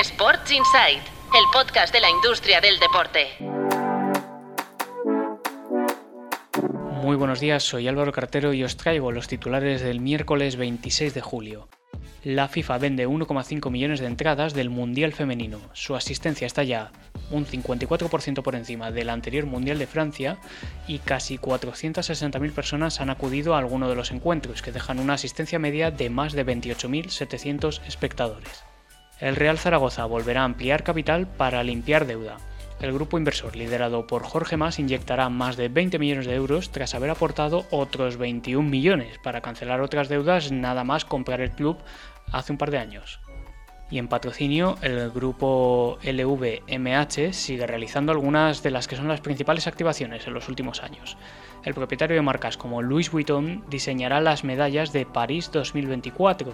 Sports Insight, el podcast de la industria del deporte. Muy buenos días, soy Álvaro Cartero y os traigo los titulares del miércoles 26 de julio. La FIFA vende 1,5 millones de entradas del Mundial Femenino. Su asistencia está ya un 54% por encima del anterior Mundial de Francia y casi 460.000 personas han acudido a alguno de los encuentros, que dejan una asistencia media de más de 28.700 espectadores. El Real Zaragoza volverá a ampliar capital para limpiar deuda. El grupo inversor liderado por Jorge Mas inyectará más de 20 millones de euros tras haber aportado otros 21 millones para cancelar otras deudas nada más comprar el club hace un par de años. Y en patrocinio, el grupo LVMH sigue realizando algunas de las que son las principales activaciones en los últimos años. El propietario de marcas como Louis Vuitton diseñará las medallas de París 2024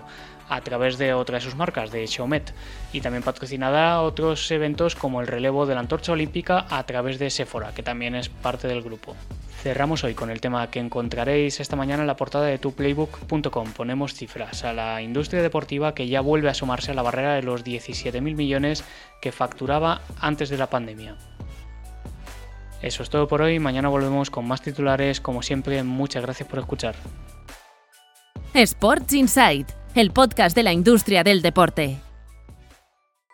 a través de otra de sus marcas, de Chaumet, y también patrocinará otros eventos como el relevo de la antorcha olímpica a través de Sephora, que también es parte del grupo. Cerramos hoy con el tema que encontraréis esta mañana en la portada de tuplaybook.com. Ponemos cifras a la industria deportiva que ya vuelve a sumarse a la barrera de los 17.000 millones que facturaba antes de la pandemia. Eso es todo por hoy, mañana volvemos con más titulares, como siempre, muchas gracias por escuchar. Sports Insight, el podcast de la industria del deporte.